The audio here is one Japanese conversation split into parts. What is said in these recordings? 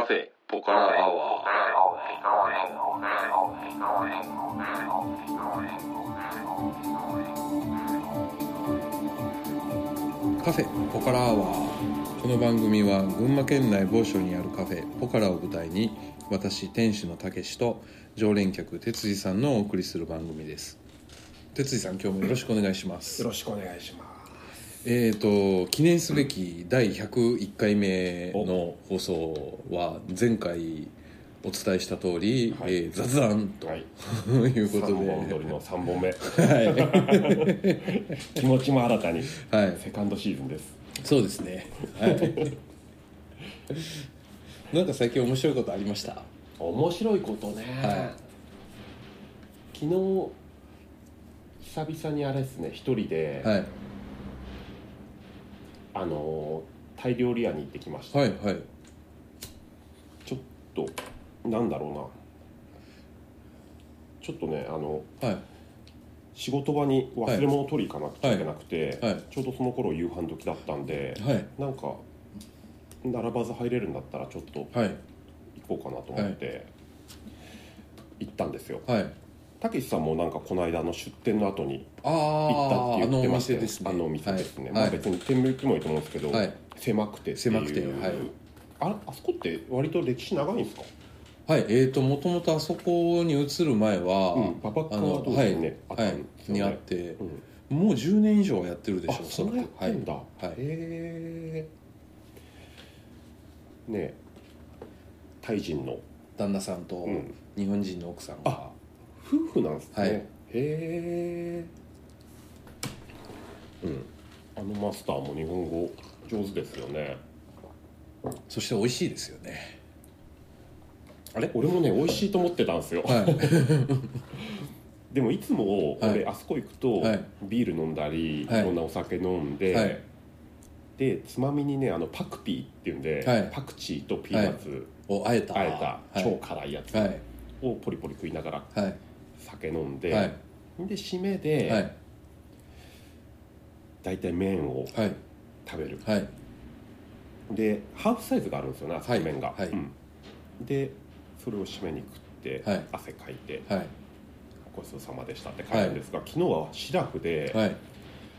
カフェポカラアワーカフェポカラアワーこの番組は群馬県内某所にあるカフェポカラを舞台に私店主のたけしと常連客哲司さんのお送りする番組です。哲司さん今日もよろしくお願いします。よろしくお願いしますえー、と記念すべき第101回目の放送は前回お伝えした通り、はい。えー雑談と、はい。いうこと3で本撮りの3本目。はい、気持ちも新たにはい、セカンドシーズンです。そうですね。はい。なんか最近面白いことありました？面白いことね、は昨日久々にあれですね。一人で、はいあのタイ料理屋に行ってきました、はいはい。ちょっとなんだろうな。ちょっとねあのはい。仕事場に忘れ物を取り行かなくちゃいけなくて、はいはい。ちょうどその頃夕飯時だったんで、はい。なんか並ばず入れるんだったらちょっとはい。行こうかなと思って行ったんですよ。はいたけしさんもなんかこの間の出店の後にあ行ったって言ってましあのお店ですね、はい。まあ別に店名言ってもいいと思うんですけど、はい。狭くて狭くてはい。ああそこって割と歴史長いんですか？はい。えー、ともともとあそこに移る前は、うん馬場川あの通りにね？あはい。ね。にあってうん。もう10年以上はやってるでしょあそんなやってんだ、はい。はい。へえねえ。タイ人の。旦那さんとうん。日本人の奥さんが、夫婦なんですね、はい。へえうん。あのマスターも日本語上手ですよね。そして美味しいですよね。あれ？俺もね美味しいと思ってたんですよ、はい。でもいつもはい。俺あそこ行くとはい。ビール飲んだり、はい。い、ろんなお酒飲んで、はい。でつまみにねあのパクピーっていうんで、はい。パクチーとピーナッツ。をあえた。あえた。はい。超辛いやつはい。をポリポリ食いながらはい酒飲んで、はい。で締めで、はい。大体麺をはい。食べる。はい。でハーフサイズがあるんですよねあそこはい。麺が、はい。うん。でそれを締めに食って、はい。汗かいてはい。ごちそうさまでしたって帰るんですが、昨日はシラフではい。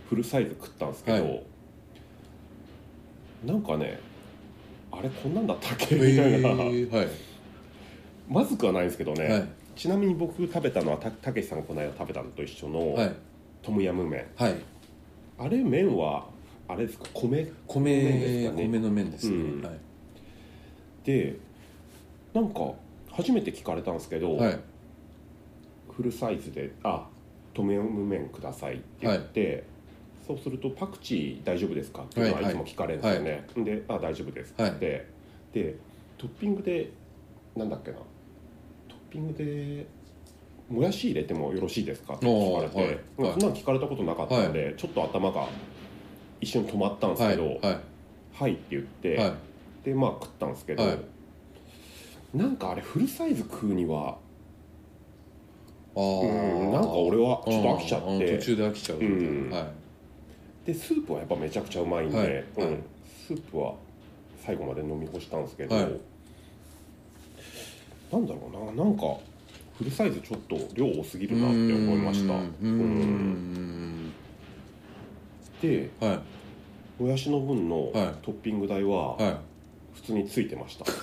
フルサイズ食ったんですけど、はい。なんかねあれこんなんだったっけ？えみたいな、まずくはないんですけどね、はいちなみに僕食べたのはたたけしさんがこの間食べたのと一緒の、はい。トムヤム麺。はい。あれ麺はあれですか？米？米米ですかね。米の麺ですね、うん。はい。でなんか初めて聞かれたんですけど、はい。フルサイズで「あトムヤム麺ください」って言って、そうすると「パクチー大丈夫ですか?」っていうのはいはいはい。つも聞かれるんですよね、で「あ大丈夫です」ってでトッピングでなんだっけな？ピングでもやし入れてもよろしいですか？って聞かれて、はい。うんそんなの聞かれたことなかったんで、ちょっと頭が一瞬止まったんですはいけど「はい。はい」って言って、はい。でまあ食ったんですけど、はい。なんかあれフルサイズ食うにはうんなんか俺はちょっと飽きちゃって。途中で飽きちゃう、う。ん。はい。でスープはやっぱめちゃくちゃうまいんで、はい。はい。うん、スープは最後まで飲み干したんですけど、はいなんだろうな。なんかフルサイズちょっと量多すぎるなって思いました。うん。ではいもやしの分のトッピング代は普通についてました、オー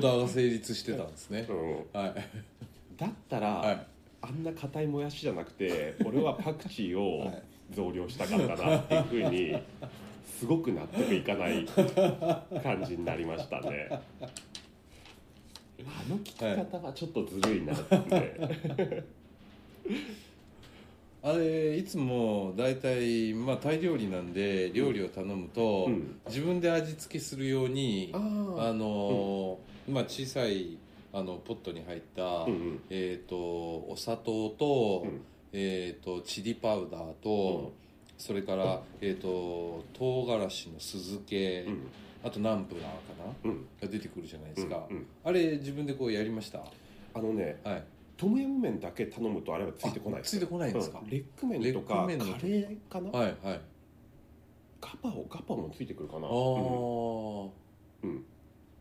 ダーが成立してたん。ですねうん、はいだったら、はいあん。な硬いもやしじゃなくて俺はパクチーを増量したかったなっていうふうにすごく納得いかない感じになりましたね。あの聞き方はちょっとずるいなって、あれいつも大体まあタイ料理なんで料理を頼むと、うん。自分で味付けするようにああのーまあ小さいあのポットに入った、うんうん。えっ、とお砂糖と,、うん。えっ、とチリパウダーと、それから、えー、と唐辛子の酢漬け、うん。あとナンプラーかなうん。が出てくるじゃないですか、うんうん。あれ自分でこうやりました？あのねはい。トムヤム麺だけ頼むとあれはついてこないあついてこないんですか？うん。レッグ麺とかカレーかな、はいはい。ガパオガパオもついてくるかな、ああ、うん。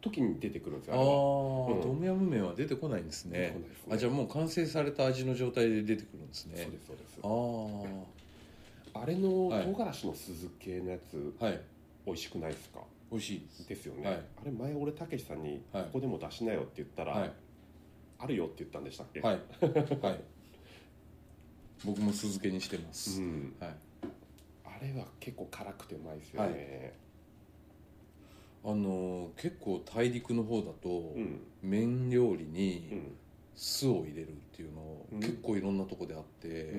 時に出てくるんですよああ、うん、トムヤム麺は出てこないんですね、ね、あじゃあもう完成された味の状態で出てくるんですね。そうですそうです。あああれの唐辛子の酢漬けのやつ、はい、美味しくないですか？美味しい。ですよね、はい、あれ前俺たけしさんに「ここでも出しなよ」って言ったら、はい、あるよって言ったんでしたっけ？はい、はい、僕も酢漬けにしてます、うん、はい、あれは結構辛くてうまいですよね、あの結構大陸の方だと、麺料理に酢を入れるっていうのを結構いろんなとこであって、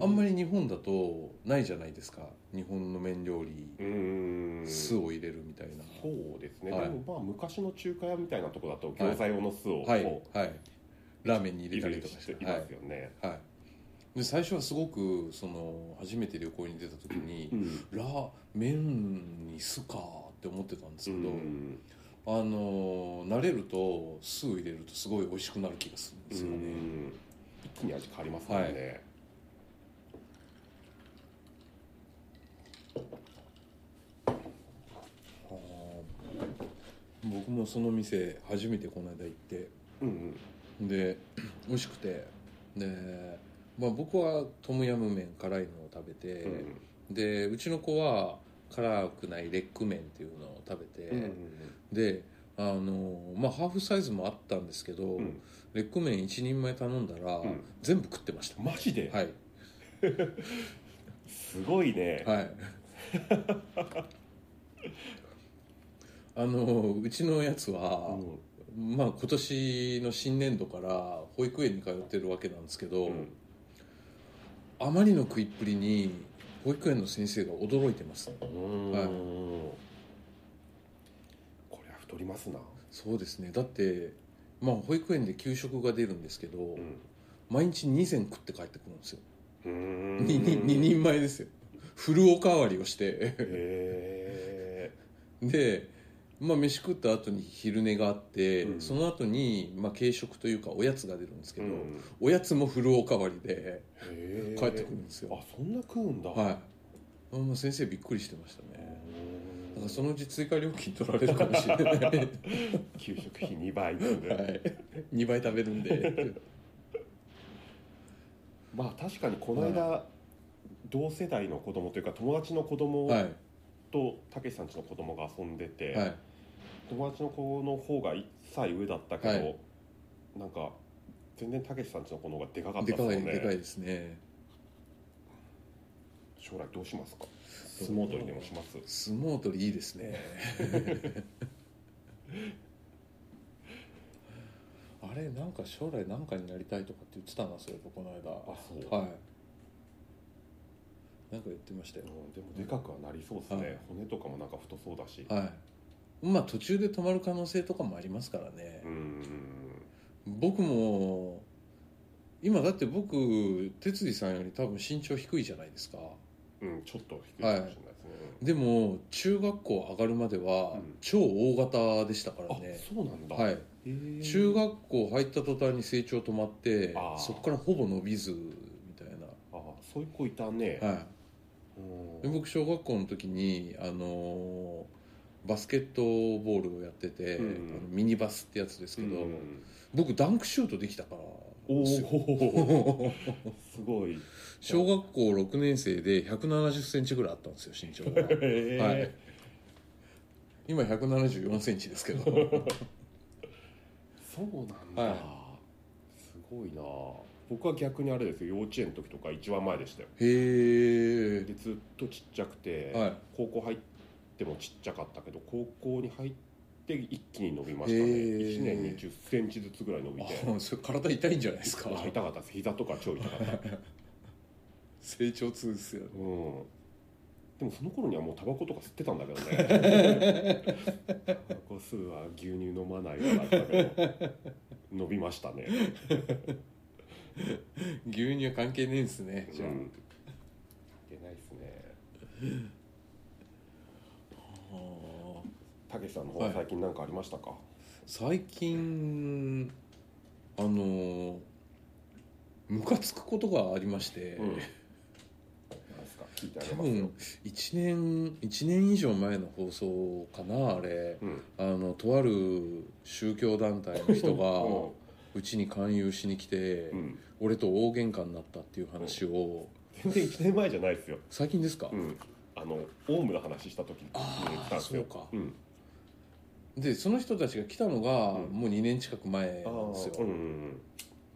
あんまり日本だとないじゃないですか。日本の麺料理酢を入れるみたいな。そうですね、はい、でもまあ昔の中華屋みたいなとこだと餃子用の酢を、はい、はい、ラーメンに入れたりとかして。いますよね、はい、はい。で最初はすごくその初めて旅行に出た時に、うん、ラー麺に酢かって思ってたんですけど、うん、あの慣れると酢を入れるとすごい美味しくなる気がするんですよね、うん、一気に味変わりますからね、はい。僕もその店初めてこの間行って、うんうん、で美味しくて。でまあ、僕はトムヤム麺辛いのを食べて、うん、でうちの子は辛くないレッグ麺っていうのを食べて、うん、であのまあハーフサイズもあったんですけど、うん、レッグ麺1人前頼んだら、全部食ってました。マジで？はい。すごいね。はい。あのうちのやつは、まあ今年の新年度から保育園に通ってるわけなんですけど、あまりの食いっぷりに保育園の先生が驚いてます、はい、これは太りますな。そうですね。だってまあ保育園で給食が出るんですけど、うん、毎日2膳食って帰ってくるんですよ。2, 2, 2人前ですよ。フルおかわりをして。でまあ、飯食った後に昼寝があって、うん、その後にまあ軽食というかおやつが出るんですけど、うん、おやつもフルおかわりで帰ってくるんですよ。あそんな食うんだ。はい。もう先生びっくりしてましたね。だからそのうち追加料金取られるかもしれない。給食費2倍。はい。2倍食べるんで。まあ確かにこの間、はい、同世代の子供というか友達の子供とたけしさんちの子供が遊んでて、はい友達の子の方が1歳上だったけど、はい、なんか全然たけしさんちの子の方がでかかったですね。でかいでかいですね。将来どうしますか？相撲取りでもします？相撲取りいいですね。あれなんか将来何かになりたいとかって言ってたなそれとこの間。あそう。はい。なんか言ってましたよ、うん、でもでかくはなりそうですね、はい、骨とかもなんか太そうだし。はいまあ途中で止まる可能性とかもありますからね。僕も今だって僕哲司さんより多分身長低いじゃないですか。うんちょっと低いかもしれないですね、はい、でも中学校上がるまでは超大型でしたからね、うん、そうなんだ。はい。中学校入った途端に成長止まってそこからほぼ伸びずみたいな。ああそういう子いたね。はい。僕小学校の時にあのーバスケットボールをやってて、うん、あのミニバスってやつですけど、うん、僕ダンクシュートできたからおお すごい。小学校6年生で1 7 0ンチぐらいあったんですよ身長が、はい、今1 7 4ンチですけど。そうなんだ、はい、すごいな。僕は逆にあれですよ。幼稚園の時とか一番前でしたよ。へえずっとちっちゃくて、はい、高校入ってってもちっちゃかったけど高校に入って一気に伸びましたね。1年に1 0センチずつぐらい伸びて。体痛いんじゃないですか？痛かったです。膝とか超痛かった。成長痛ですよ、うん。でもその頃にはもうタバコとか吸ってたんだけどね。タバコ吸うは牛乳飲まないわだったけど伸びましたね。牛乳は関係ねえんすねじゃあ、うん、関係ないっすねたけしさんの方は最近何かありましたか、はい、最近あのムカつくことがありまして、うん、聞いてあげ多ますよ。分1年一年以上前の放送かなあれ。うん。あのとある宗教団体の人が ううちに勧誘しに来て、ん。俺と大喧嘩になったっていう話を。全然1年前じゃないですよ。最近ですか、うん。あのオウムの話した時に来たんですよ。そうか。うんでその人たちが来たのが、うん。もう2年近く前あなんですよ。ー、うん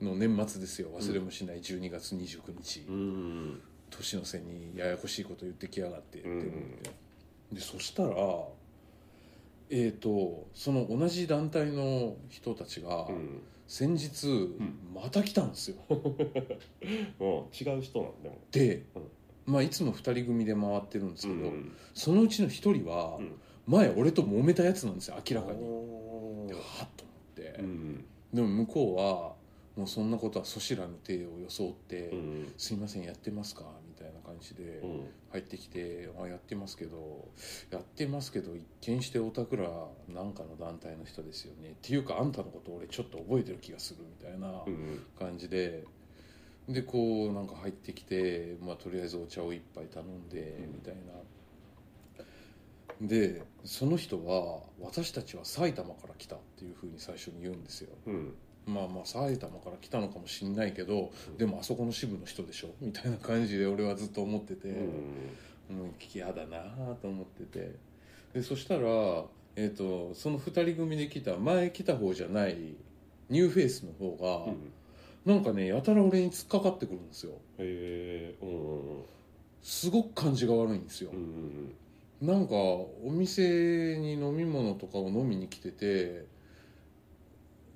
の年末ですよ。忘れもしない12月29日、うんうん年の瀬にややこしいこと言ってきやがってってうん思って、でそしたらえー、とその同じ団体の人たちがうん。先日また来たんですよ、うん違う人なんでもで、まあ、いつも2人組で回ってるんですけど、うんそのうちの1人はうん前俺と揉めたやつなんですよ明らかに。はっと思って、うん。でも向こうはもうそんなことはそしらぬ手を装って「うん。すいませんやってますか?」みたいな感じでうん。入ってきて「あやってますけどやってますけど一見しておたくらなんかの団体の人ですよね」っていうかあんたのこと俺ちょっと覚えてる気がするみたいなうん。感じで。でこうなんか入ってきて、まあ、とりあえずお茶を一杯頼んでうん。みたいなでその人は「私たちは埼玉から来た」っていうふうに最初に言うんですよ。うん。まあまあ埼玉から来たのかもしんないけどでもあそこの支部の人でしょ？みたいな感じで俺はずっと思ってて、うん。うん、嫌だなと思ってて。でそしたら、えー、とその2人組で来た前来た方じゃないニューフェイスの方が、うん。なんかねやたら俺に突っかかってくるんですよ。へえうんすごく感じが悪いんですよ。う、んなんかお店に飲み物とかを飲みに来てて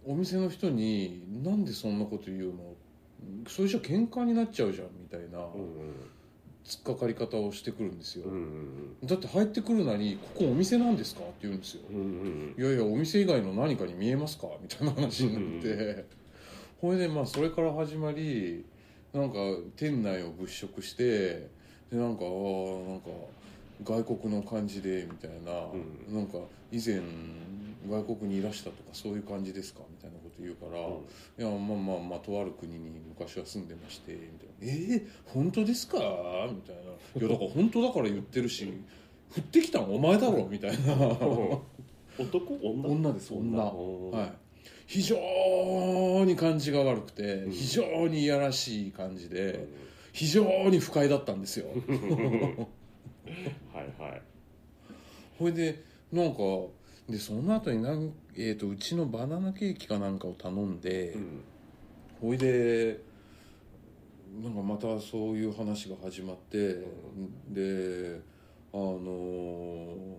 お店の人に「なんでそんなこと言うのそれじゃ喧嘩になっちゃうじゃん」みたいなうん突っかかり方をしてくるんですよ、だって入ってくるなり「ここお店なんですか?」って言うんですよ。いやいやお店以外の何かに見えますか？みたいな話になって、うほいでまあそれから始まりなんか店内を物色してでなんかあーなんか外国の感じでみたいな、うん。なんか以前外国にいらしたとかそういう感じですかみたいなこと言うから、いやまあまあまあとある国に昔は住んでましてみたいな「えー、本当ですか?」みたいな「いやだから本当だから言ってるし降ってきたのお前だろ」みたいな。う ん男？女？女です女。うんはい、非常に感じが悪くて、うん。非常にいやらしい感じで、非常に不快だったんですよ はいはい。ほいでなんかでその後になん、えー、とうちのバナナケーキかなんかを頼んで、うん。ほいでなんかまたそういう話が始まって、であの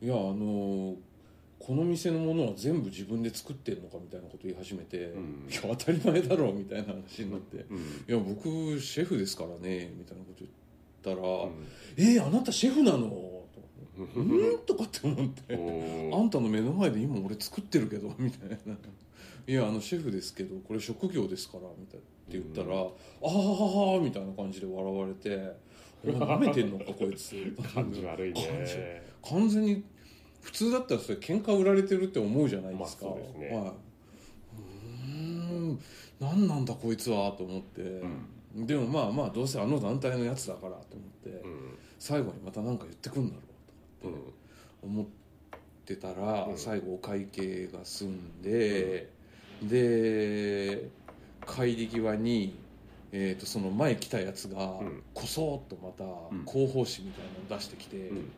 いやあのこの店のものは全部自分で作ってんのかみたいなこと言い始めて、ん。いや当たり前だろうみたいな話になって、うん。いや僕シェフですからねみたいなこと言ったら「うん。えーあなたシェフなの?」とうか「うん?」とかって思って。んあんたの目の前で今俺作ってるけど みたいな「いやあのシェフですけどこれ職業ですから」みたいなって言ったら「ああ」みたいな感じで笑われて「お前舐めてんのかこいつ」感じ悪いね。完全に普通だったらそれ喧嘩売られてるって思うじゃないですか、まあそうですね。はい。うーん。何なんだこいつはと思って、でもまあまあどうせあの団体のやつだからと思って、うん。最後にまた何か言ってくんだろうとかって思ってたら、うん。最後お会計が済んで、で帰り際に、えー、とその前来たやつがうん。こそっとまたん。広報誌みたいなのを出してきて、うん。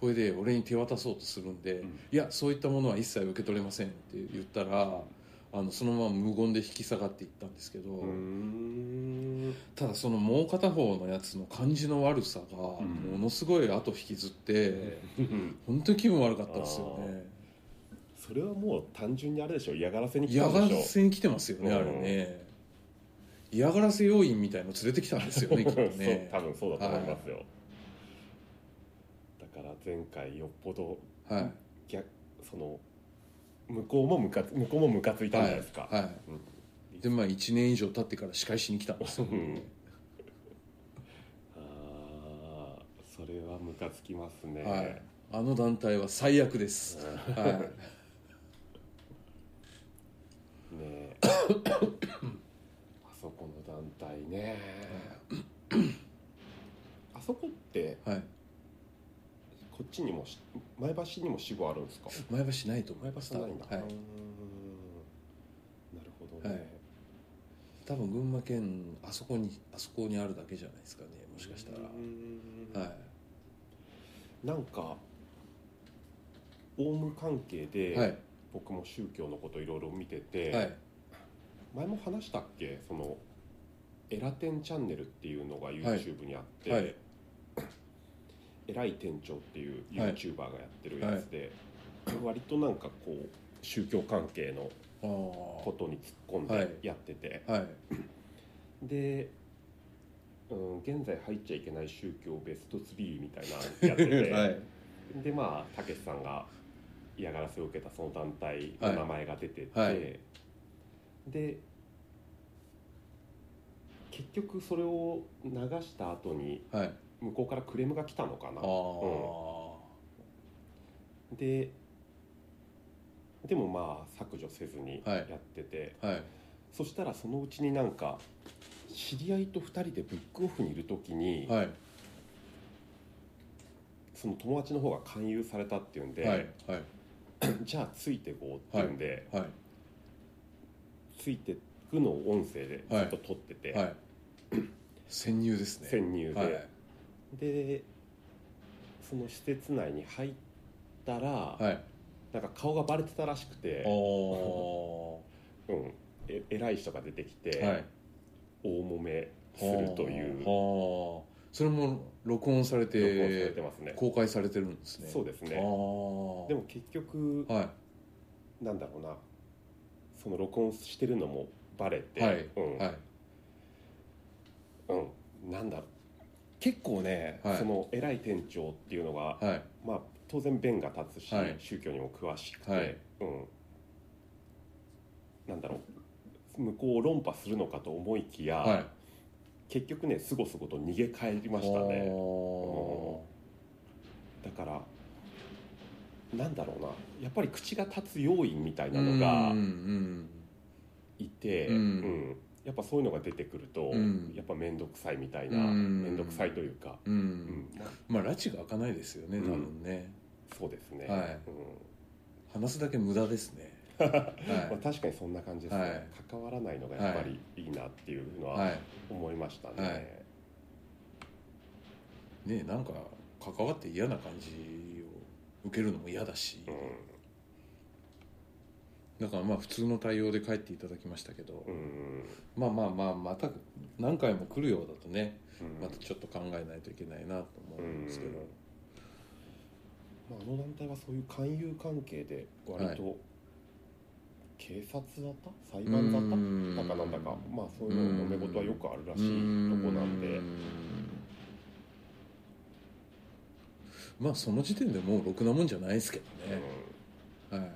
これで俺に手渡そうとするんで、ん。いやそういったものは一切受け取れませんって言ったら、あのそのまま無言で引き下がっていったんですけど、うん。ただそのもう片方のやつの感じの悪さがもん。のすごい後引きずって、うん。本当に気分悪かったですよね。それはもう単純にあれでしょ嫌がらせに来嫌がらせに来てますよね、うん。あれね。嫌がらせ要員みたいの連れてきたんですよね きっとね。多分そうだと思いますよ、だから前回よっぽどはい。逆その向こうもムカつ向こうもムカついたんじゃないですか、はい、はい、でまあ1年以上経ってから仕返しに来たんです。よ、ね、ああそれはムカつきますね、はい。あの団体は最悪です、はい。ねえ。あそこの団体ね。そこってはい。こっちにもし前橋にも支部あるんですか？前橋ないと思前います。橋ないんだ、はい。なるほどね、はい。多分群馬県あそこにあそこにあるだけじゃないですかねもしかしたら。はなんかオウム関係いで、はい。僕も宗教のこといろいろ見てて、はい。前も話したっけ？そのエラテンチャンネルっていうのが YouTube にあって、はい偉い店長っていうはい。YouTuber がやってるやつで、割となんかこう宗教関係のことに突っ込んはい。でやってて、はい。で、うん、現在入っちゃいけない宗教ベスト3みたいなのやってて、はい。でまあたけしさんが嫌がらせを受けたその団体の名前が出てて、はいはい。で結局それを流した後にはい向こうからクレームが来たのかな。ああ、ででもまあ削除せずにはい。やってて、はい。そしたらそのうちになんか知り合いと2人でブックオフにいる時に、はい。その友達の方が勧誘されたっていうんで、はい。はい。じゃあついてこうっていうんで、はい。ついてくのを音声でずっと撮ってて、はい。潜入ですね。潜入で、はいでその施設内に入ったら、はい。なんか顔がバレてたらしくて、お うん、え偉い人が出てきて、はい。大揉めするという。はあそれも録音され録音されててますね。公開されてるんですね。そうですね。でも結局はい。なんだろうな。その録音してるのもバレて、はい。うん。はい。うん、なんだろう結構ね、はい。その偉い店長っていうのが、はい。まあ、当然弁が立つし、はい。宗教にも詳しくて、はい。うん、なんだろう。向こうを論破するのかと思いきや、はい。結局ねすごすごと逃げ帰りましたね。おだからなんだろうな。やっぱり口が立つ要因みたいーなのがうんうん。いて、うん。うんやっぱそういうのが出てくると、うん。やっぱ面倒くさいみたいなうん。面倒くさいというか、うん、うん。まあ拉致が開かないですよね多分ね、そうですね、はい。うん。話すだけ無駄ですね。まあ、は確かにそんな感じですね、はい。関わらないのがやっぱりいいなっていうのい、は、はい。思いましたね、はい。ねなんか関わって嫌な感じを受けるのも嫌だし、だからまあ普通の対応で帰っていただきましたけど、まあまあまあまた何回も来るようだとねうん。またちょっと考えないといけないなと思うんですけど、まあ、あの団体はそういう勧誘関係で割と警察だった？裁判だった？うん。だかなんだか。まあそういうのの揉め事はよくあるらしいとこなんで。うまあその時点でもうろくなもんじゃないですけどね、はい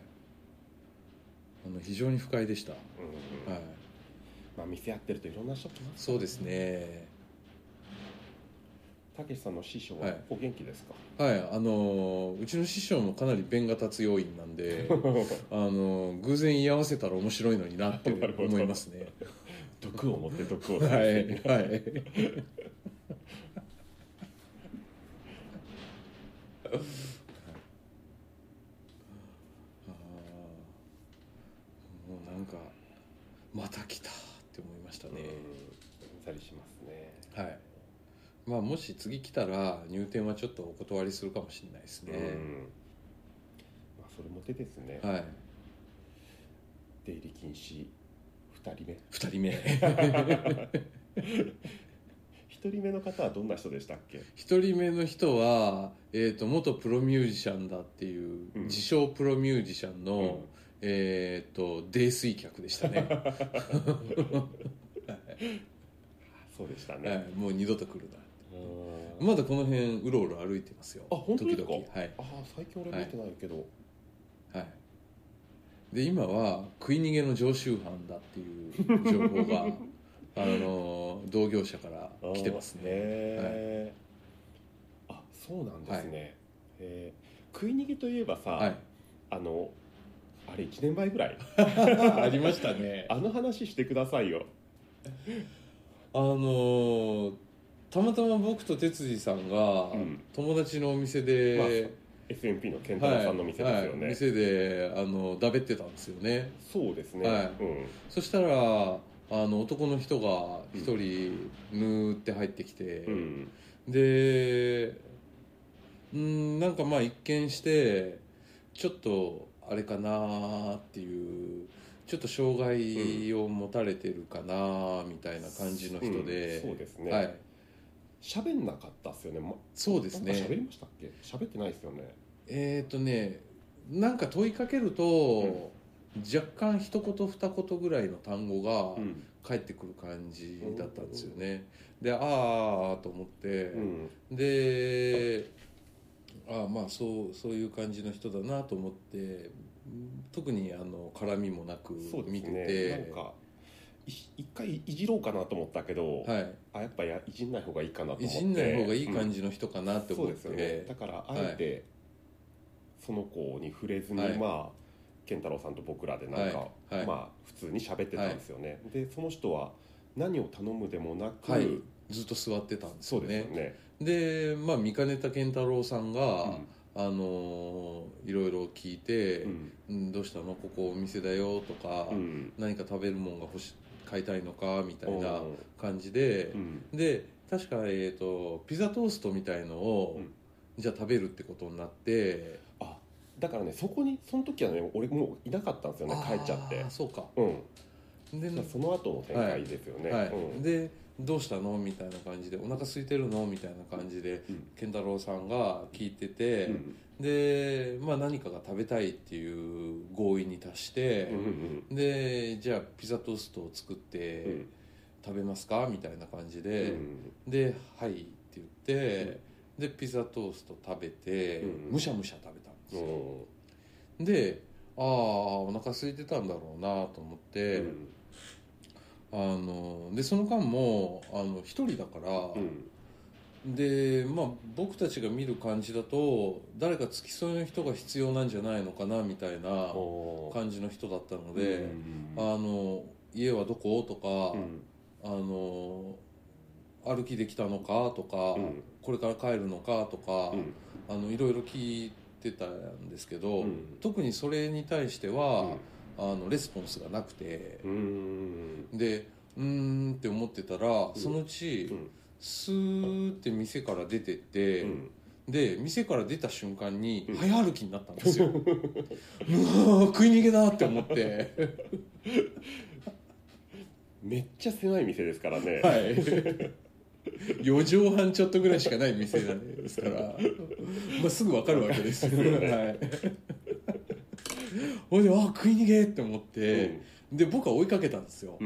あの非常に不快でした、うんうんはい、まあ店やってるといろんな人来ますそうですね。たけしさんの師匠ははい。お元気ですか、はい。あのうちの師匠もかなり弁が立つ要因なんで あの偶然居合わせたら面白いのになって思いますね。毒を持って毒をはい返すはい あーもうなんかまた来たって思いましたね、うん。うんざりしますね。はい。まあもし次来たら入店はちょっとお断りするかもしれないですね、うん。まあ、それも手ですね、はい。出入り禁止。2人目。2人目。1人目の方はどんな人でしたっけ？1人目の人は、えー、と元プロミュージシャンだっていう、うん。自称プロミュージシャンの、うんえー、と泥酔客でしたね、そうでしたね、はい、もう二度と来るうん。なまだこの辺うろうろ歩いてますよ。あ本当ですか？時々。はい、ああ最近俺見てないけど、はい、で今は食い逃げの常習犯だっていう情報が あの同業者から来てますね。あそうなんですね、えー。食い逃げといえばさ、はい。あのあれ1年前ぐらい？ありましたね。あの話してくださいよ。あのーたまたま僕と哲司さんが友達のお店で、まあ SMP の健太郎さんの店ですよね、はいはい、店であのだべってたんですよね。そうですね、はい。うん、そしたらあの男の人が一人ぬーって入ってきて、うん、でうんなんかまあ一見してちょっとあれかなっていうちょっと障害を持たれてるかなみたいな感じの人で、うん、そうですね。はい。喋んなかったっすよね、ま、そうですね。喋りましたっけ？喋ってないですよね。えっ、ー、とねなんか問いかけると、うん、若干一言二言ぐらいの単語が返ってくる感じだったんですよね、うん、でああと思って、でああまあそうそういう感じの人だなと思って特にあの絡みもなく見てて、ね、なんか一回いじろうかなと思ったけど、はい、あやっぱやいじんない方がいいかなと思って。いじんない方がいい感じの人かなって思って、うんね、だからあえて、その子に触れずに、はい、まあ健太郎さんと僕らでなんか、はい、まあ普通に喋ってたんですよね、でその人は何を頼むでもなく、ずっと座ってたんですよね。で、ね、まあ見かねた健太郎さんが、うん。あのいろいろ聞いて、うん、どうしたの？ここお店だよとか、うん、何か食べるもんが欲し買いたいのか？みたいな感じで、うん、で確か、えーと、ピザトーストみたいのを、じゃあ食べるってことになってあだからねそこにその時はね俺もういなかったんですよね帰っちゃって。そうか。うん。でその後の展開ですよね、はい。はい。でどうしたの？みたいな感じでお腹空いてるの？みたいな感じで、うん、健太郎さんが聞いてて、うん、で、まあ、何かが食べたいっていう合意に達して、うんうん、でじゃあピザトーストを作って、食べますか？みたいな感じで、で「はい」って言って、でピザトースト食べて、むしゃむしゃ食べたんですよ、でああお腹空いてたんだろうなと思って、あのでその間もあの一人だから、うん、でまあ僕たちが見る感じだと誰か付き添いの人が必要なんじゃないのかなみたいな感じの人だったので「あの家はどこ?」とか、あの「歩きできたのか?」とか、これから帰るのか?」とか、あのいろいろ聞いてたんですけど、特にそれに対しては。あのレスポンスがなくて。でうんって思ってたらそのうち、うん、スーって店から出てって、うん、で店から出た瞬間に早歩きになったんですよ、うわ食い逃げだって思って。めっちゃ狭い店ですからね。はい。4畳半ちょっとぐらいしかない店ですから、まあ、すぐ分かるわけですよ、ね、はい ほいであ食い逃げって思って、で僕は追いかけたんですよ、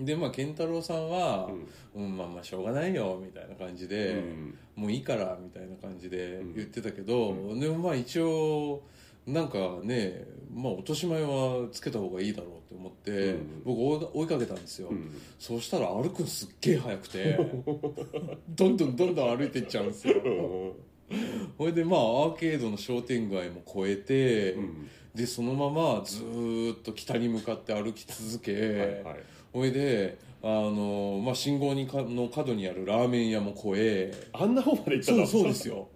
でまあ健太郎さんは、うん、うん、まあまあしょうがないよみたいな感じで、うん、もういいからみたいな感じで言ってたけど、うん、でもまあ一応なんかね、まあ、落とし前はつけた方がいいだろうって思って、僕追いかけたんですよ、そうしたら歩くのすっげえ速くて どんどんどんどん歩いていっちゃうんですよ ほいでまあアーケードの商店街も越えて、うん、でそのままずっと北に向かって歩き続け、はいはい、ほいであの、まあ、信号にかの角にあるラーメン屋も越え。あんな方まで行ったそうそうですよ。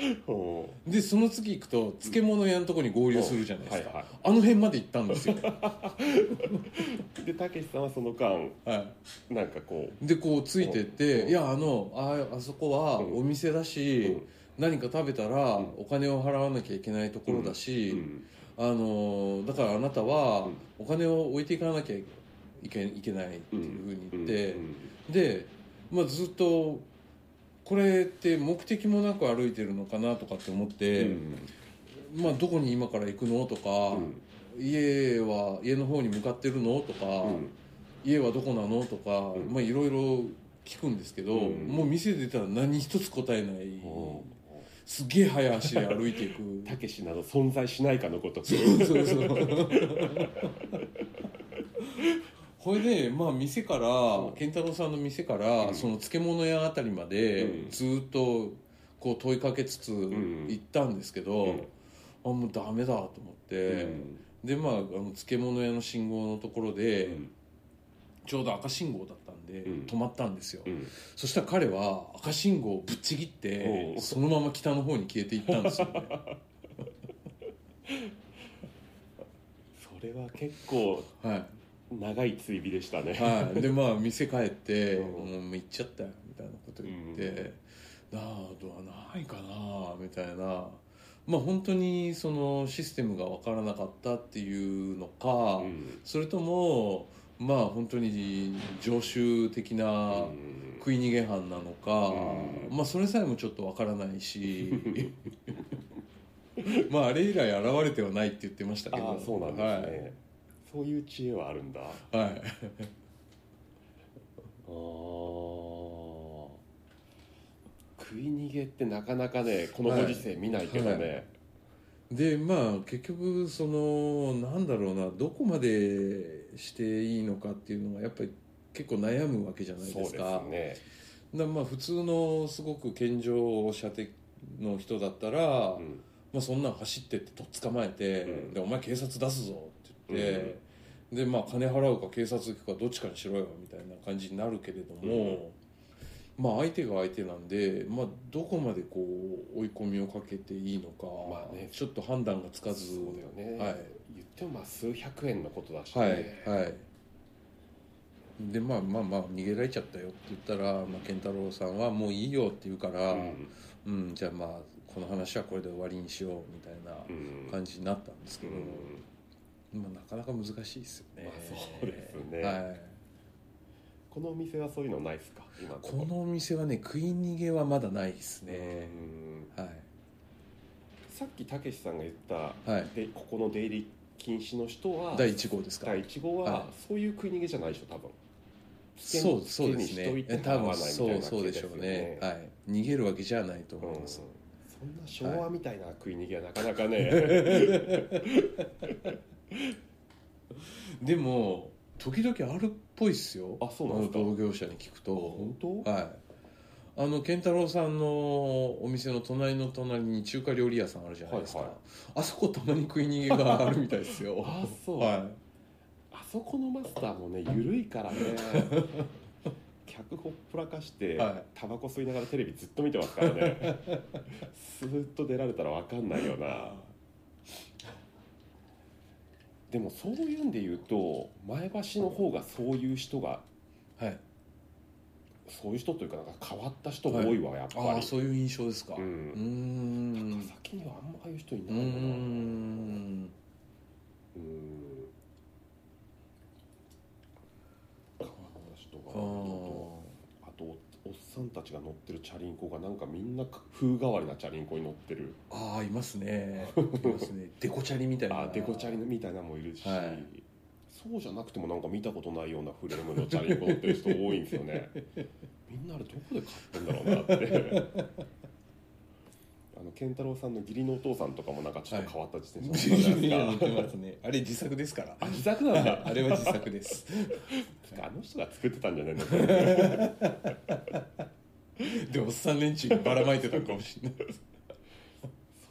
でその次行くと漬物屋のとこに合流するじゃないですか、はいはい、あの辺まで行ったんですよ。でたけしさんはその間、はい、なんかこう。でこうついてって「いやあのああそこはお店だし、うん何か食べたらお金を払わなきゃいけないところだし、あのだからあなたはお金を置いていかなきゃいけいけないっていうふうに言って、で、まあ、ずっとこれって目的もなく歩いてるのかなとかって思って、まあ、どこに今から行くのとか、家は家の方に向かってるのとか、家はどこなのとか、まあ、いろいろ聞くんですけど、もう店出たら何一つ答えない。すげえ早足で歩いていく。たけしなど存在しないかのことそうそうそう。これでまあ店から健太郎さんの店から、うん、その漬物屋あたりまで、うん、ずっとこう問いかけつつ行ったんですけど、うん、あもうダメだと思って、でまああの漬物屋の信号のところで、ちょうど赤信号だっで止まったんですよ、うん、そしたら彼は赤信号をぶっちぎってそのまま北の方に消えていったんですよね。それは結構はい。長い追尾でしたね、はい、でまあ店帰って「もう行っちゃったよ」みたいなこと言って「なあどはないかな」みたいな。まあ本当にそのシステムが分からなかったっていうのか、うん、それともまあ本当に常習的な食い逃げ犯なのか、まあそれさえもちょっとわからないし。まああれ以来現れてはないって言ってましたけど。そうなんですね、はい、そういう知恵はあるんだ。はい。あ食い逃げってなかなかねこのご時世見ないけどね、はい。はい。でまあ結局そのなんだろうなどこまでしていいのかっていうのがやっぱり結構悩むわけじゃないですか。ね、だまあ普通のすごく健常者的の人だったら、うん、まあ、そんなん走ってってとっ捕まえて、うん、で「お前警察出すぞ」って言って、うん、でまあ金払うか警察行くかどっちかにしろよみたいな感じになるけれども、まあ相手が相手なんで、まあ、どこまでこう追い込みをかけていいのか、まあね、ちょっと判断がつかず。そうだよね。はい。言ってもまあ数百円のことだし、ね、はいはい。でまあまあまあ逃げられちゃったよって言ったら、まあ、健太郎さんは「もういいよ」って言うから「うん、うん、じゃあまあこの話はこれで終わりにしよう」みたいな感じになったんですけど、うん、まあ、なかなか難しいですよね、まあ、そうですね、はい、このお店はそういうのないですか？このお店はね食い逃げはまだないですね、はい、さっきたけしさんが言った、はい、でここの出入り禁止の人は第1号ですか？第1号はそういう食い逃げじゃないでしょ多分。そうそうですね。多分そうそうでしょうね、はい、逃げるわけじゃないと思います、うん、そんな昭和みたいな食い逃げはなかなかね、はい、でも時々あるっぽいっすよ。あそうなんですか？同業者に聞くと。本当？はい。あの健太郎さんのお店の隣の隣に中華料理屋さんあるじゃないですか、はいはい、あそこたまに食い逃げがあるみたいですよ。あそう、はい、あそこのマスターもね 緩いからね。客ほっぽらかしてタバコ吸いながらテレビずっと見てますからね。スーッと出られたら分かんないよな。でもそういうんで言うと前橋の方がそういう人が、はい。そういう人というかなんか変わった人多いわ、はい、やっぱり。そういう印象ですか。うん。高崎にはあんまああいう人いないのなうん。変わっあとおっさんたちが乗ってるチャリンコがなんかみんな風変わりなチャリンコに乗ってる。ああいますね。いますね。デコチャリみたいな。あデコチャリみたいなのもいるし、はい。そうじゃなくてもなんか見たことないようなフレームのチャリンコ乗ってる人多いんですよね。みんなあれどこで買ったんだろうなって。あの健太郎さんの義理のお父さんとかもなんかちょっと変わった自転車乗ってますね あれ自作ですから。あ自作なんだ。あれは自作です。あの人が作ってたんじゃないの？でおっさん連中ばらまいてたかもしれない。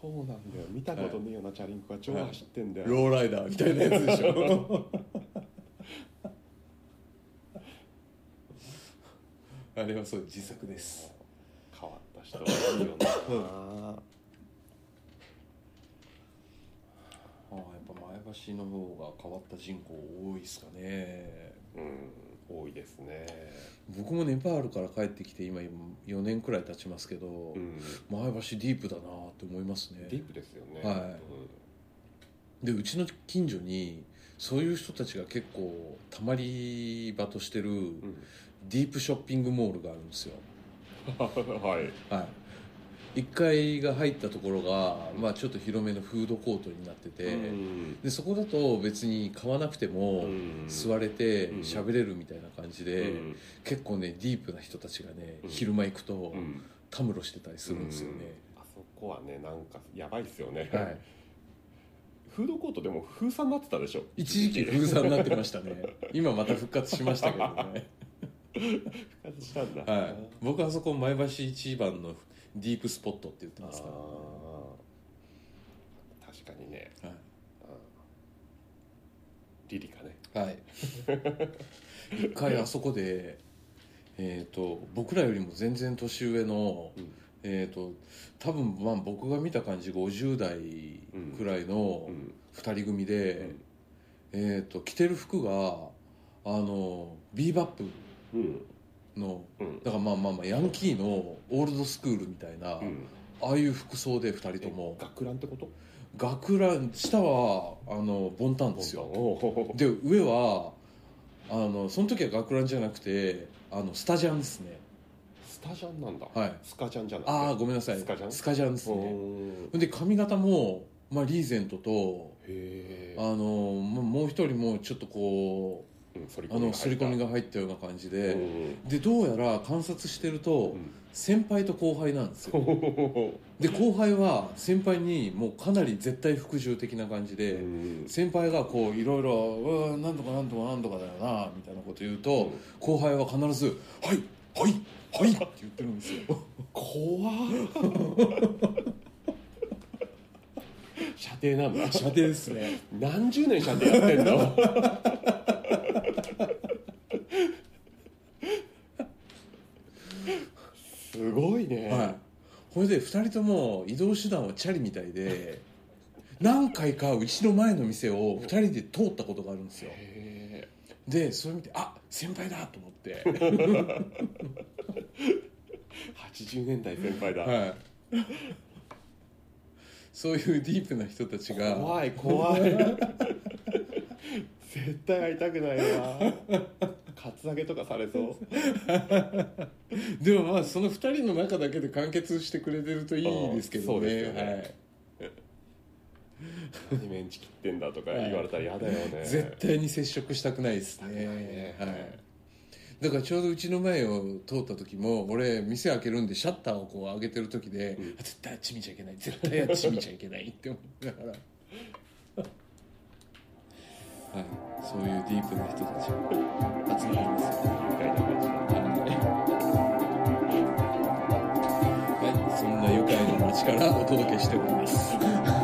そうなんだよ。見たことねえようなチャリンコが超走ってんだよ、はい、ローライダーみたいなやつでしょ。あれはそう自作です。変わった人はいるよね ああやっぱ前橋の方が変わった人口多いですかね。うん多いですね。僕もネパールから帰ってきて今4年くらい経ちますけど、うん、前橋ディープだなって思いますね。ディープですよね。はい、うん、でうちの近所にそういう人たちが結構たまり場としてる、うん。ディープショッピングモールがあるんですよ。はい、はい、1階が入ったところが、まあ、ちょっと広めのフードコートになってて、うん。でそこだと別に買わなくても座れて喋れるみたいな感じで、うん。結構ねディープな人たちがね、うん。昼間行くとたむろしてたりするんですよね、うん。あそこはねなんかやばいっすよね、はい。フードコートでも封鎖になってたでしょ。一時期封鎖になってましたね。今また復活しましたけどね。復活したんだ、はい、僕はそこ前橋一番のディープスポットって言ってますから、確かにね、はい、リリカね。はい。一回あそこでえっ、ー、と僕らよりも全然年上の、うん、えっ、と多分まあ僕が見た感じ50代くらいの2人組で、えっ、と着てる服があのビーバップ。の、うん、だからまあまあまあヤンキーのオールドスクールみたいな、ああいう服装で2人とも。学ランってこと？学ラン下はあのボンタンですよ。で上はあのその時は学ランじゃなくてあのスタジャンですね。スタジャンなんだ。はい。スカジャンじゃない。ああごめんなさい。スカジャン？スカジャンですね。で髪型も、まあ、リーゼントとあのもう一人もちょっとこう、あの反り込みが入ったような感じででどうやら観察してると、先輩と後輩なんですよで後輩は先輩にもうかなり絶対服従的な感じで先輩がこういろいろ「うんなんとかなんとかなんとかだよな」みたいなこと言うと後輩は必ず「はいはいはい」って言ってるんですよ怖っ射程なんだ射程ですね何十年射程やってんのすごいね、はい、これで2人とも移動手段はチャリみたいで 何回かうちの前の店を2人で通ったことがあるんですよ。でそれ見てあ先輩だと思って。80年代先輩だ、はい、そういうディープな人たちが怖い怖い。絶対会いたくないわカツアゲとかされそう。でもまあその2人の中だけで完結してくれてるといいですけどね。ね、はい、何メンチ切ってんだとか言われたら嫌だよね、はい、絶対に接触したくないですね、はい、だからちょうどうちの前を通った時も俺店開けるんでシャッターをこう上げてる時で、うん、絶対あっち見ちゃいけない絶対あっち見ちゃいけないって思いながらはい、そういうディープな人たちが集まります。よみたいな感じで、はい、そんな愉快な街からお届けしております